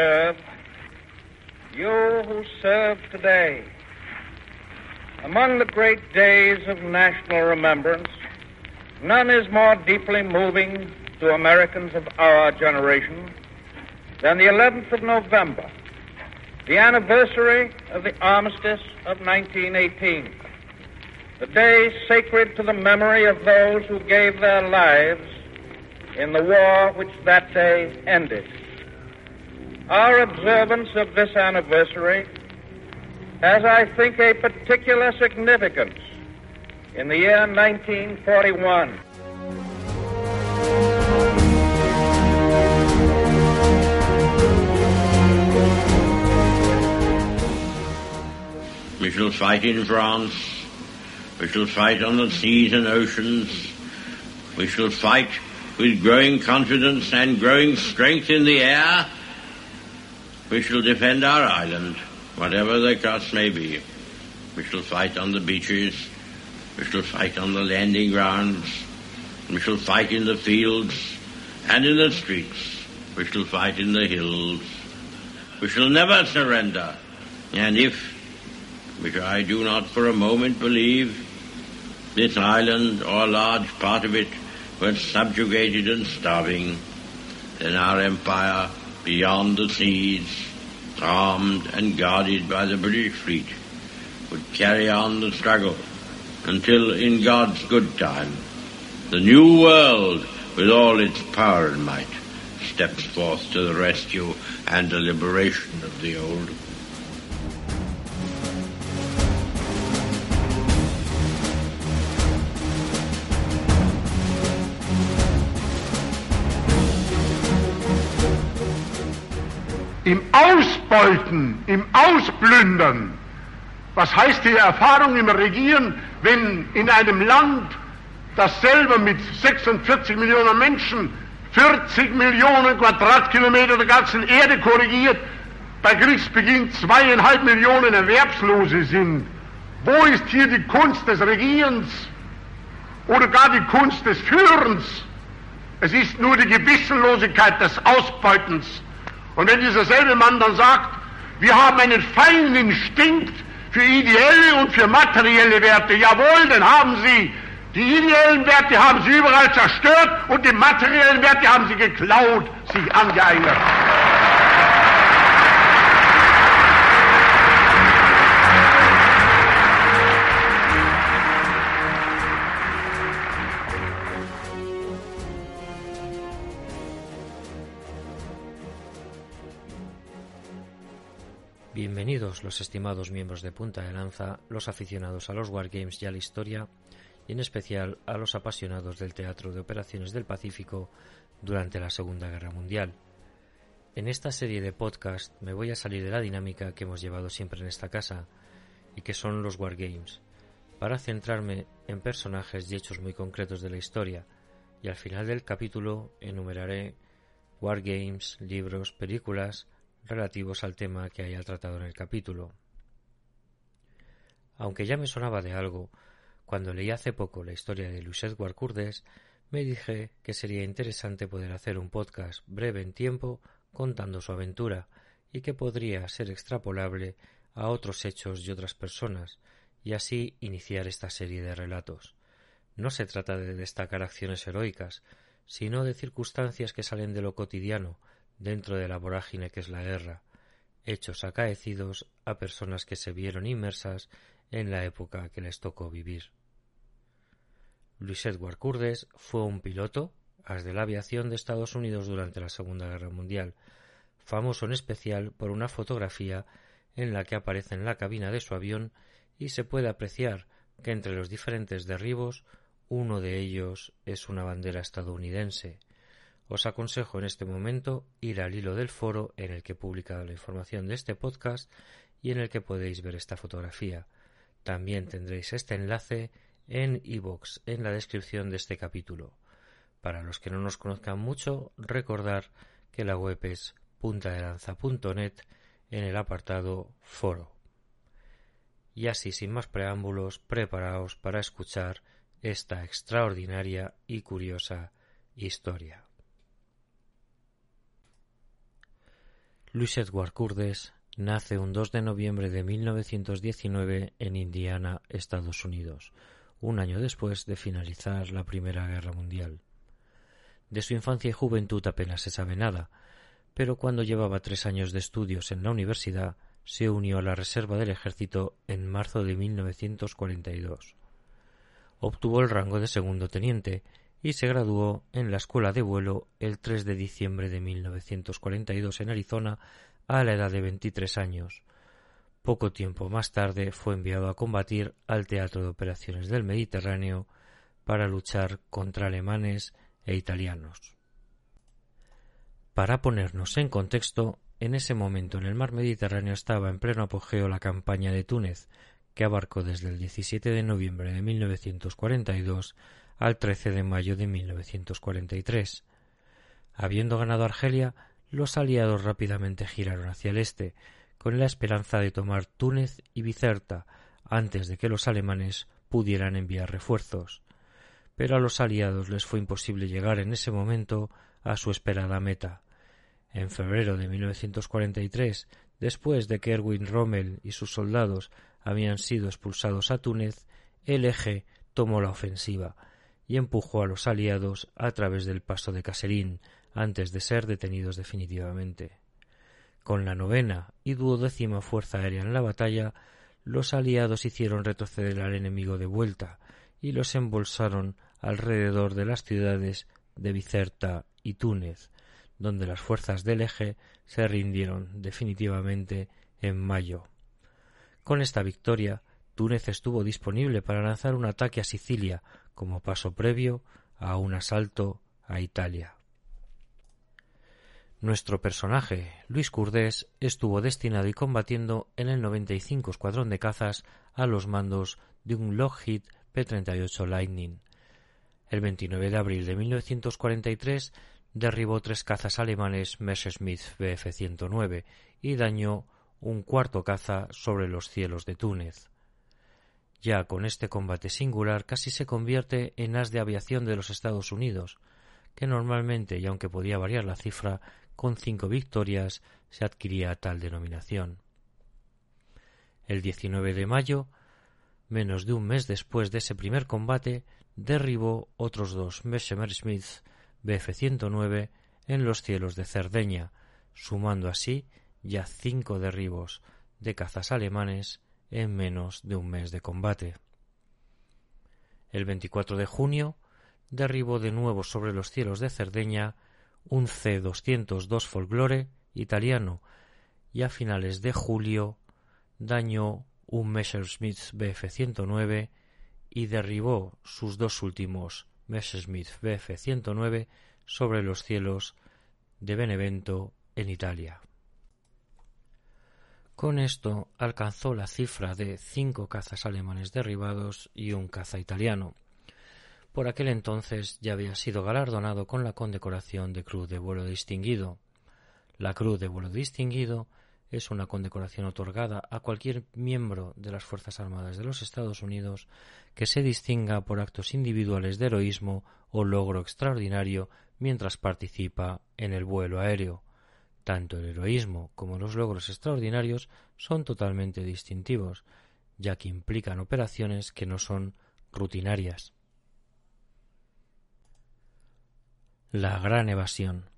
have served, you who serve today, among the great days of national remembrance, none is more deeply moving to Americans of our generation than the 11th of November, the anniversary of the armistice of 1918, the day sacred to the memory of those who gave their lives in the war which that day ended. Our observance of this anniversary has, I think, a particular significance in the year 1941. We shall fight in France. We shall fight on the seas and oceans. We shall fight with growing confidence and growing strength in the air. We shall defend our island, whatever the cost may be. We shall fight on the beaches. We shall fight on the landing grounds. We shall fight in the fields and in the streets. We shall fight in the hills. We shall never surrender. And if, which I do not for a moment believe, this island or a large part of it were subjugated and starving, then our empire beyond the seas, armed and guarded by the British fleet, would carry on the struggle until in God's good time, the new world with all its power and might steps forth to the rescue and the liberation of the old. Ausbeuten, im Ausplündern. Was heißt die Erfahrung im Regieren, wenn in einem Land, das selber mit 46 Millionen Menschen 40 Millionen Quadratkilometer der ganzen Erde korrigiert, bei Kriegsbeginn zweieinhalb Millionen Erwerbslose sind. Wo ist hier die Kunst des Regierens oder gar die Kunst des Führens? Es ist nur die Gewissenlosigkeit des Ausbeutens. Und wenn dieser selbe Mann dann sagt, wir haben einen feinen Instinkt für ideelle und für materielle Werte, jawohl, dann haben Sie die ideellen Werte haben Sie überall zerstört und die materiellen Werte haben Sie geklaut, sich angeeignet. Los estimados miembros de Punta de Lanza, los aficionados a los Wargames y a la historia, y en especial a los apasionados del teatro de operaciones del Pacífico durante la Segunda Guerra Mundial. En esta serie de podcast me voy a salir de la dinámica que hemos llevado siempre en esta casa, y que son los Wargames, para centrarme en personajes y hechos muy concretos de la historia, y al final del capítulo enumeraré Wargames, libros, películas, relativos al tema que haya tratado en el capítulo. Aunque ya me sonaba de algo, cuando leí hace poco la historia de Luis Edward Curdes, me dije que sería interesante poder hacer un podcast breve en tiempo contando su aventura y que podría ser extrapolable a otros hechos y otras personas, y así iniciar esta serie de relatos. No se trata de destacar acciones heroicas, sino de circunstancias que salen de lo cotidiano, dentro de la vorágine que es la guerra, hechos acaecidos a personas que se vieron inmersas en la época que les tocó vivir. Luis Edward Curdes fue un piloto, as de la aviación de Estados Unidos durante la Segunda Guerra Mundial, famoso en especial por una fotografía en la que aparece en la cabina de su avión y se puede apreciar que entre los diferentes derribos uno de ellos es una bandera estadounidense. Os aconsejo en este momento ir al hilo del foro en el que he publicado la información de este podcast y en el que podéis ver esta fotografía. También tendréis este enlace en iVoox en la descripción de este capítulo. Para los que no nos conozcan mucho, recordar que la web es puntadelanza.net en el apartado foro. Y así, sin más preámbulos, preparaos para escuchar esta extraordinaria y curiosa historia. Luis Edward Curdes nace un 2 de noviembre de 1919 en Indiana, Estados Unidos, un año después de finalizar la Primera Guerra Mundial. De su infancia y juventud apenas se sabe nada, pero cuando llevaba tres años de estudios en la universidad, se unió a la reserva del ejército en marzo de 1942. Obtuvo el rango de segundo teniente y se graduó en la escuela de vuelo el 3 de diciembre de 1942 en Arizona a la edad de 23 años. Poco tiempo más tarde fue enviado a combatir al Teatro de Operaciones del Mediterráneo para luchar contra alemanes e italianos. Para ponernos en contexto, en ese momento en el mar Mediterráneo estaba en pleno apogeo la campaña de Túnez, que abarcó desde el 17 de noviembre de 1942 al 13 de mayo de 1943. Habiendo ganado Argelia, los aliados rápidamente giraron hacia el este, con la esperanza de tomar Túnez y Bizerta antes de que los alemanes pudieran enviar refuerzos. Pero a los aliados les fue imposible llegar en ese momento a su esperada meta. En febrero de 1943, después de que Erwin Rommel y sus soldados habían sido expulsados a Túnez, el eje tomó la ofensiva y empujó a los aliados a través del paso de Caserín antes de ser detenidos definitivamente. Con la novena y duodécima fuerza aérea en la batalla, los aliados hicieron retroceder al enemigo de vuelta y los embolsaron alrededor de las ciudades de Bicerta y Túnez, donde las fuerzas del eje se rindieron definitivamente en mayo. Con esta victoria, Túnez estuvo disponible para lanzar un ataque a Sicilia como paso previo a un asalto a Italia. Nuestro personaje, Luis Curdés, estuvo destinado y combatiendo en el 95 Escuadrón de Cazas a los mandos de un Lockheed P-38 Lightning. El 29 de abril de 1943 derribó tres cazas alemanes Messerschmitt Bf-109 y dañó un cuarto caza sobre los cielos de Túnez. Ya con este combate singular casi se convierte en as de aviación de los Estados Unidos, que normalmente, y aunque podía variar la cifra, con cinco victorias se adquiría tal denominación. El 19 de mayo, menos de un mes después de ese primer combate, derribó otros dos Messerschmitt Bf-109 en los cielos de Cerdeña, sumando así ya cinco derribos de cazas alemanes en menos de un mes de combate. El 24 de junio derribó de nuevo sobre los cielos de Cerdeña un C-202 Folklore italiano y a finales de julio dañó un Messerschmitt Bf-109 y derribó sus dos últimos Messerschmitt Bf-109 sobre los cielos de Benevento en Italia. Con esto alcanzó la cifra de cinco cazas alemanes derribados y un caza italiano. Por aquel entonces ya había sido galardonado con la condecoración de Cruz de Vuelo Distinguido. La Cruz de Vuelo Distinguido es una condecoración otorgada a cualquier miembro de las Fuerzas Armadas de los Estados Unidos que se distinga por actos individuales de heroísmo o logro extraordinario mientras participa en el vuelo aéreo. Tanto el heroísmo como los logros extraordinarios son totalmente distintivos, ya que implican operaciones que no son rutinarias. La gran evasión.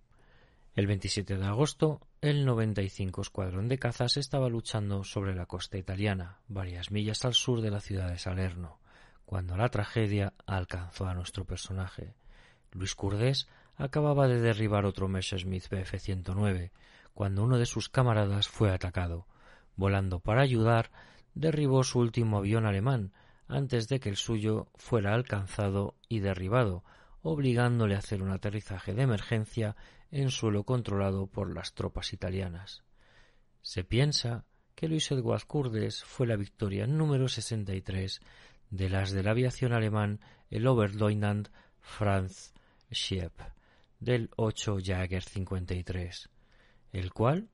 El 27 de agosto, el 95 Escuadrón de Cazas estaba luchando sobre la costa italiana, varias millas al sur de la ciudad de Salerno, cuando la tragedia alcanzó a nuestro personaje. Luis Curdés acababa de derribar otro Messerschmitt Bf-109 cuando uno de sus camaradas fue atacado. volando para ayudar, derribó su último avión alemán antes de que el suyo fuera alcanzado y derribado, obligándole a hacer un aterrizaje de emergencia en suelo controlado por las tropas italianas. Se piensa que Luis Edward Curdes fue la victoria número 63 de las de la aviación alemán el Oberleutnant Franz Schiep del 8 Jager 53, el cual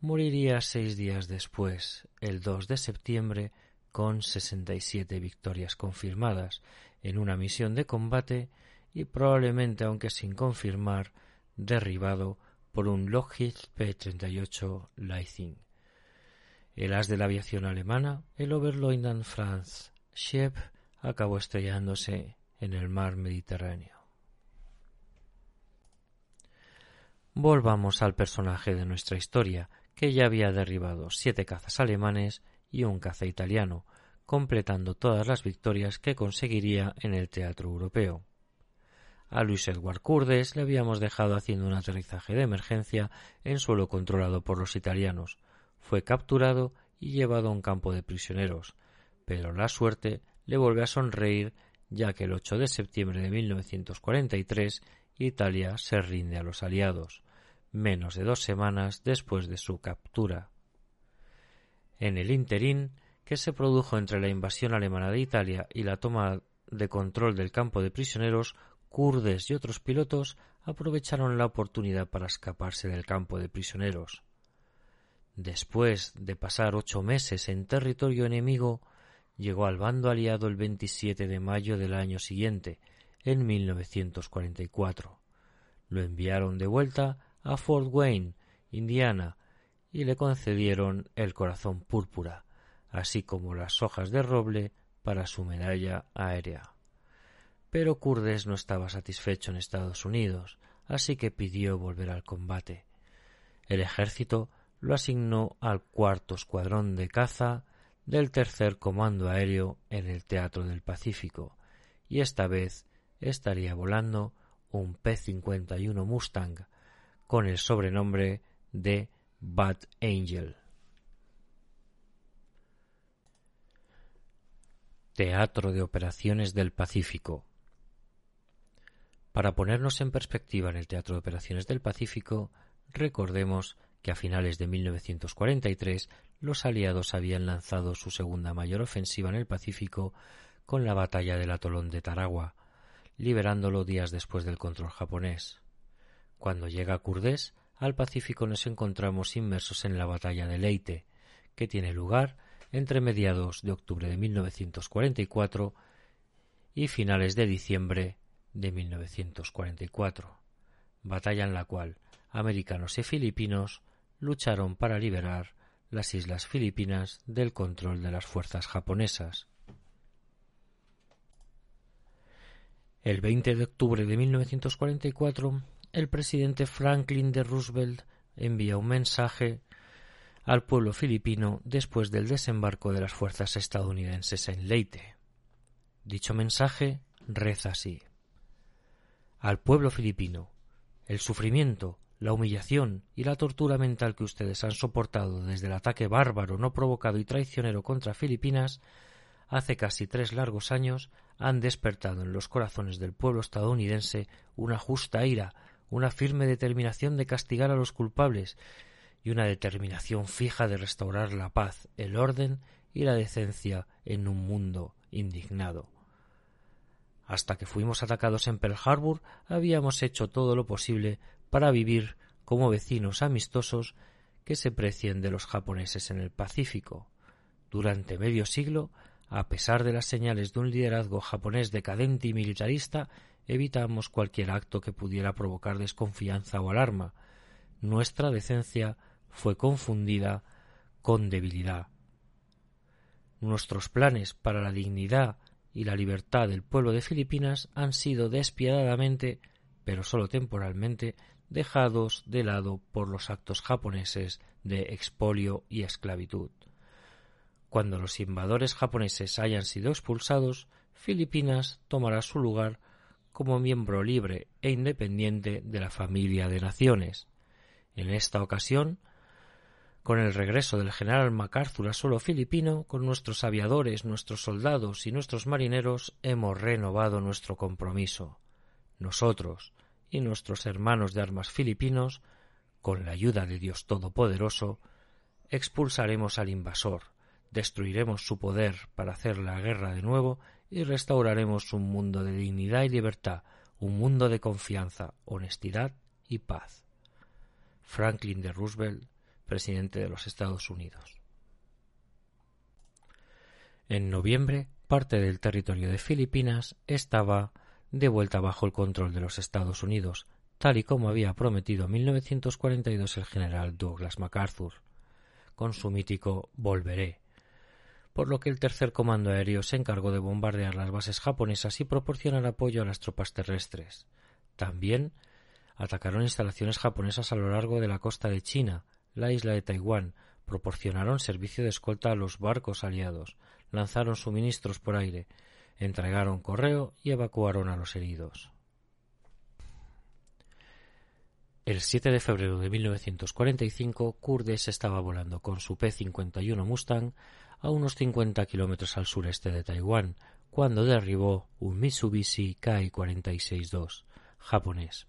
moriría seis días después, el 2 de septiembre, con 67 victorias confirmadas en una misión de combate y probablemente, aunque sin confirmar, derribado por un Lockheed P-38 Lightning. El as de la aviación alemana, el Oberleutnant Franz Schiep, acabó estrellándose en el mar Mediterráneo. Volvamos al personaje de nuestra historia, que ya había derribado siete cazas alemanes y un caza italiano, completando todas las victorias que conseguiría en el teatro europeo. A Luis Edward Curdes le habíamos dejado haciendo un aterrizaje de emergencia en suelo controlado por los italianos. Fue capturado y llevado a un campo de prisioneros, pero la suerte le vuelve a sonreír ya que el 8 de septiembre de 1943 Italia se rinde a los aliados menos de dos semanas después de su captura. En el interín que se produjo entre la invasión alemana de Italia y la toma de control del campo de prisioneros, kurdes y otros pilotos aprovecharon la oportunidad para escaparse del campo de prisioneros. Después de pasar ocho meses en territorio enemigo, llegó al bando aliado el 27 de mayo del año siguiente, en 1944. Lo enviaron de vuelta a Fort Wayne, Indiana, y le concedieron el corazón púrpura, así como las hojas de roble para su medalla aérea. Pero Curdes no estaba satisfecho en Estados Unidos, así que pidió volver al combate. El ejército lo asignó al cuarto escuadrón de caza del tercer comando aéreo en el Teatro del Pacífico, y esta vez estaría volando un P-51 Mustang con el sobrenombre de Bad Angel. Teatro de Operaciones del Pacífico. Para ponernos en perspectiva en el Teatro de Operaciones del Pacífico, recordemos que a finales de 1943 los aliados habían lanzado su segunda mayor ofensiva en el Pacífico con la batalla del atolón de Taragua, liberándolo días después del control japonés. Cuando llega Kurdés al Pacífico nos encontramos inmersos en la batalla de Leyte, que tiene lugar entre mediados de octubre de 1944 y finales de diciembre de 1944, batalla en la cual americanos y filipinos lucharon para liberar las islas filipinas del control de las fuerzas japonesas. El 20 de octubre de 1944 el presidente Franklin D. Roosevelt envía un mensaje al pueblo filipino después del desembarco de las fuerzas estadounidenses en Leyte. Dicho mensaje reza así Al pueblo filipino, el sufrimiento, la humillación y la tortura mental que ustedes han soportado desde el ataque bárbaro, no provocado y traicionero contra Filipinas hace casi tres largos años han despertado en los corazones del pueblo estadounidense una justa ira una firme determinación de castigar a los culpables y una determinación fija de restaurar la paz, el orden y la decencia en un mundo indignado. Hasta que fuimos atacados en Pearl Harbor habíamos hecho todo lo posible para vivir como vecinos amistosos que se precien de los japoneses en el Pacífico. Durante medio siglo, a pesar de las señales de un liderazgo japonés decadente y militarista, evitamos cualquier acto que pudiera provocar desconfianza o alarma. Nuestra decencia fue confundida con debilidad. Nuestros planes para la dignidad y la libertad del pueblo de Filipinas han sido despiadadamente, pero solo temporalmente, dejados de lado por los actos japoneses de expolio y esclavitud. Cuando los invadores japoneses hayan sido expulsados, Filipinas tomará su lugar como miembro libre e independiente de la familia de naciones. En esta ocasión, Con el regreso del general MacArthur a suelo filipino, con nuestros aviadores, nuestros soldados y nuestros marineros hemos renovado nuestro compromiso. Nosotros y nuestros hermanos de armas filipinos, con la ayuda de Dios Todopoderoso, expulsaremos al invasor, destruiremos su poder para hacer la guerra de nuevo y restauraremos un mundo de dignidad y libertad, un mundo de confianza, honestidad y paz. Franklin de Roosevelt, presidente de los Estados Unidos. En noviembre, parte del territorio de Filipinas estaba de vuelta bajo el control de los Estados Unidos, tal y como había prometido en 1942 el general Douglas MacArthur, con su mítico Volveré, por lo que el tercer comando aéreo se encargó de bombardear las bases japonesas y proporcionar apoyo a las tropas terrestres. También atacaron instalaciones japonesas a lo largo de la costa de China, la isla de Taiwán, proporcionaron servicio de escolta a los barcos aliados, lanzaron suministros por aire, entregaron correo y evacuaron a los heridos. El 7 de febrero de 1945, Kurdes estaba volando con su P-51 Mustang a unos 50 kilómetros al sureste de Taiwán, cuando derribó un Mitsubishi Kai-46-2 japonés.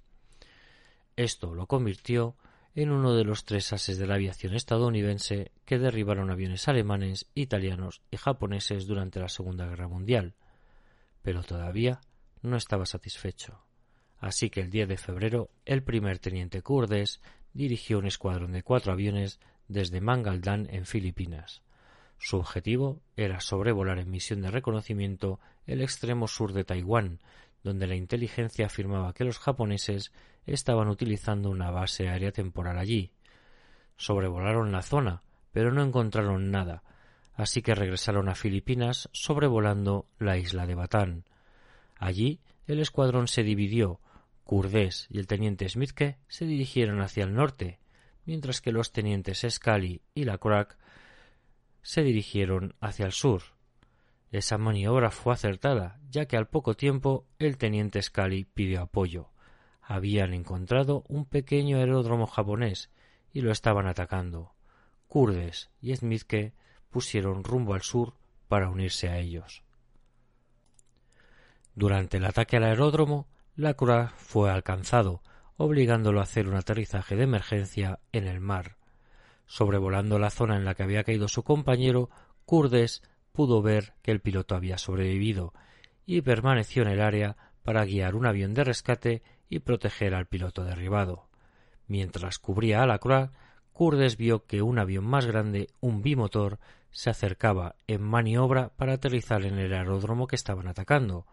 Esto lo convirtió en uno de los tres ases de la aviación estadounidense que derribaron aviones alemanes, italianos y japoneses durante la Segunda Guerra Mundial. Pero todavía no estaba satisfecho. Así que el 10 de febrero el primer teniente Kurdes dirigió un escuadrón de cuatro aviones desde Mangaldan en Filipinas. Su objetivo era sobrevolar en misión de reconocimiento el extremo sur de Taiwán, donde la inteligencia afirmaba que los japoneses estaban utilizando una base aérea temporal allí. Sobrevolaron la zona, pero no encontraron nada, así que regresaron a Filipinas sobrevolando la isla de Batán. Allí el escuadrón se dividió, Kurdés y el teniente Smithke se dirigieron hacia el norte, mientras que los tenientes Scully y la Crack se dirigieron hacia el sur. Esa maniobra fue acertada, ya que al poco tiempo el teniente Scully pidió apoyo. Habían encontrado un pequeño aeródromo japonés y lo estaban atacando. Kurdes y Smithke pusieron rumbo al sur para unirse a ellos. Durante el ataque al aeródromo, Lacroix fue alcanzado, obligándolo a hacer un aterrizaje de emergencia en el mar. Sobrevolando la zona en la que había caído su compañero, Kurdes pudo ver que el piloto había sobrevivido y permaneció en el área para guiar un avión de rescate y proteger al piloto derribado. Mientras cubría a la Croix, Kurdes vio que un avión más grande, un bimotor, se acercaba en maniobra para aterrizar en el aeródromo que estaban atacando.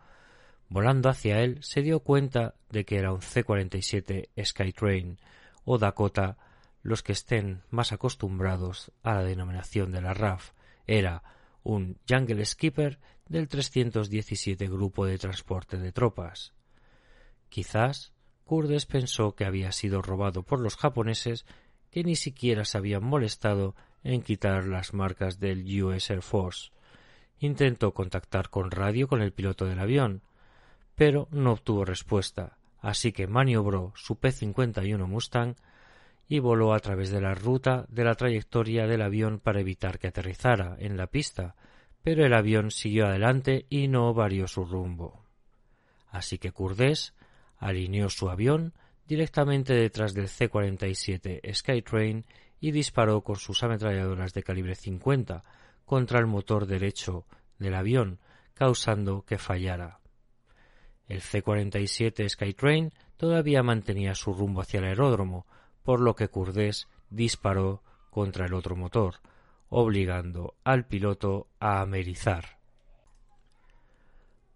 Volando hacia él, se dio cuenta de que era un C-47 Skytrain o Dakota. Los que estén más acostumbrados a la denominación de la RAF era un Jungle Skipper del 317 Grupo de Transporte de Tropas. Quizás Kurdes pensó que había sido robado por los japoneses que ni siquiera se habían molestado en quitar las marcas del US Air Force. Intentó contactar con radio con el piloto del avión, pero no obtuvo respuesta, así que maniobró su P-51 Mustang y voló a través de la ruta de la trayectoria del avión para evitar que aterrizara en la pista, pero el avión siguió adelante y no varió su rumbo. Así que Kurdés alineó su avión directamente detrás del C-47 Skytrain y disparó con sus ametralladoras de calibre 50 contra el motor derecho del avión, causando que fallara. El C-47 Skytrain todavía mantenía su rumbo hacia el aeródromo, por lo que Kurdés disparó contra el otro motor, obligando al piloto a amerizar.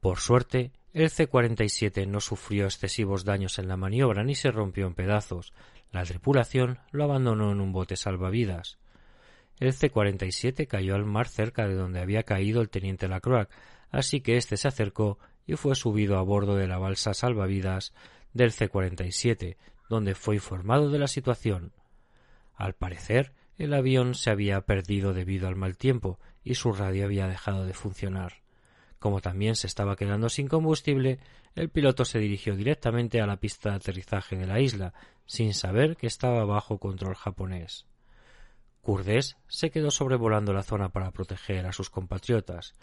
Por suerte, el C-47 no sufrió excesivos daños en la maniobra ni se rompió en pedazos. La tripulación lo abandonó en un bote salvavidas. El C-47 cayó al mar cerca de donde había caído el teniente Lacroix, así que éste se acercó y fue subido a bordo de la balsa salvavidas del C-47, donde fue informado de la situación. Al parecer, el avión se había perdido debido al mal tiempo y su radio había dejado de funcionar. Como también se estaba quedando sin combustible, el piloto se dirigió directamente a la pista de aterrizaje de la isla, sin saber que estaba bajo control japonés. Curdés se quedó sobrevolando la zona para proteger a sus compatriotas,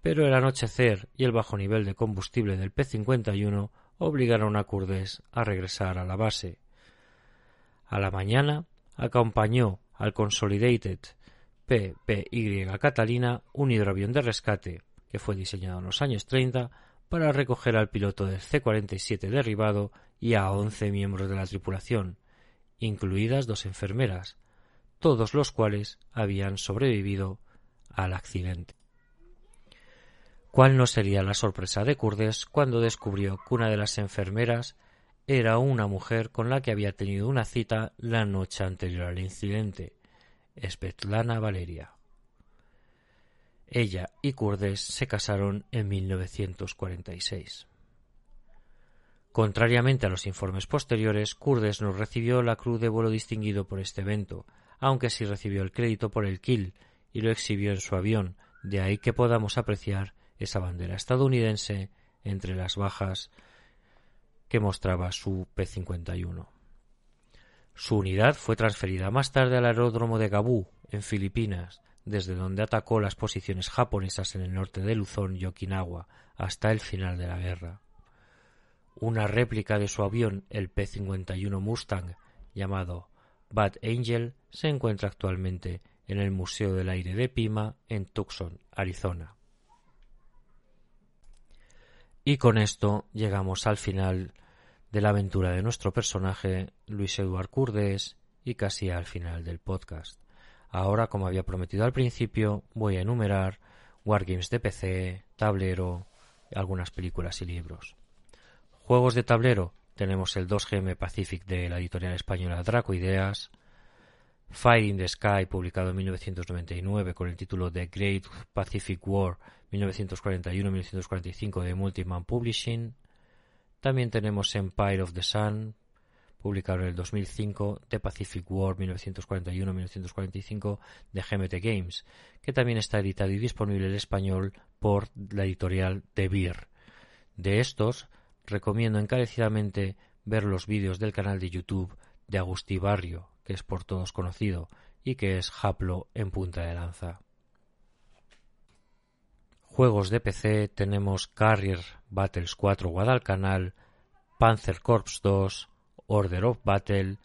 pero el anochecer y el bajo nivel de combustible del P-51 obligaron a Curdés a regresar a la base. A la mañana acompañó al Consolidated PPY Catalina, un hidroavión de rescate que fue diseñado en los años 30 para recoger al piloto del C-47 derribado y a once miembros de la tripulación, incluidas dos enfermeras, todos los cuales habían sobrevivido al accidente. ¿Cuál no sería la sorpresa de Kurdes cuando descubrió que una de las enfermeras era una mujer con la que había tenido una cita la noche anterior al incidente, Svetlana Valeria? Ella y Kurdes se casaron en 1946. Contrariamente a los informes posteriores, Kurdes no recibió la cruz de vuelo distinguido por este evento, aunque sí recibió el crédito por el kill y lo exhibió en su avión, de ahí que podamos apreciar esa bandera estadounidense entre las bajas que mostraba su P-51. Su unidad fue transferida más tarde al aeródromo de Gabú, en Filipinas, desde donde atacó las posiciones japonesas en el norte de Luzón y Okinawa hasta el final de la guerra. Una réplica de su avión, el P-51 Mustang, llamado Bad Angel, se encuentra actualmente en el Museo del Aire de Pima, en Tucson, Arizona. Y con esto llegamos al final de la aventura de nuestro personaje, Luis Eduard Curdes, y casi al final del podcast. Ahora, como había prometido al principio, voy a enumerar Wargames de PC, tablero, algunas películas y libros. Juegos de tablero, tenemos el 2GM Pacific de la editorial española Draco Ideas, Fire in the Sky, publicado en 1999 con el título The Great Pacific War 1941-1945 de Multiman Publishing. También tenemos Empire of the Sun, publicado en el 2005, The Pacific War 1941-1945 de GMT Games, que también está editado y disponible en español por la editorial De Beer. De estos, recomiendo encarecidamente ver los vídeos del canal de YouTube de Agustí Barrio, que es por todos conocido y que es Haplo en punta de lanza. Juegos de PC tenemos Carrier Battles 4 Guadalcanal, Panzer Corps 2, Order of Battle,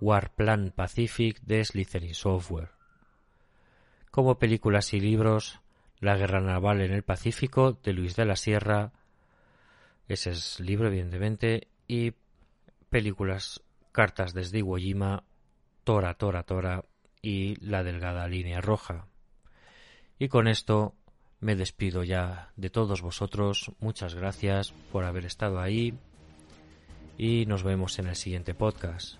Warplan Pacific de Slytherin Software. Como películas y libros, La Guerra Naval en el Pacífico de Luis de la Sierra, ese es libro evidentemente, y películas Cartas desde Iwo Jima, Tora, Tora, Tora y La Delgada Línea Roja. Y con esto me despido ya de todos vosotros. Muchas gracias por haber estado ahí y nos vemos en el siguiente podcast.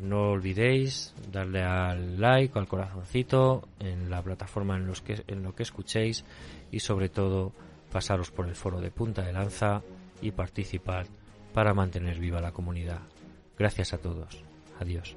No olvidéis darle al like al corazoncito en la plataforma en, los que, que escuchéis y sobre todo pasaros por el foro de punta de lanza y participar para mantener viva la comunidad. Gracias a todos. Adiós.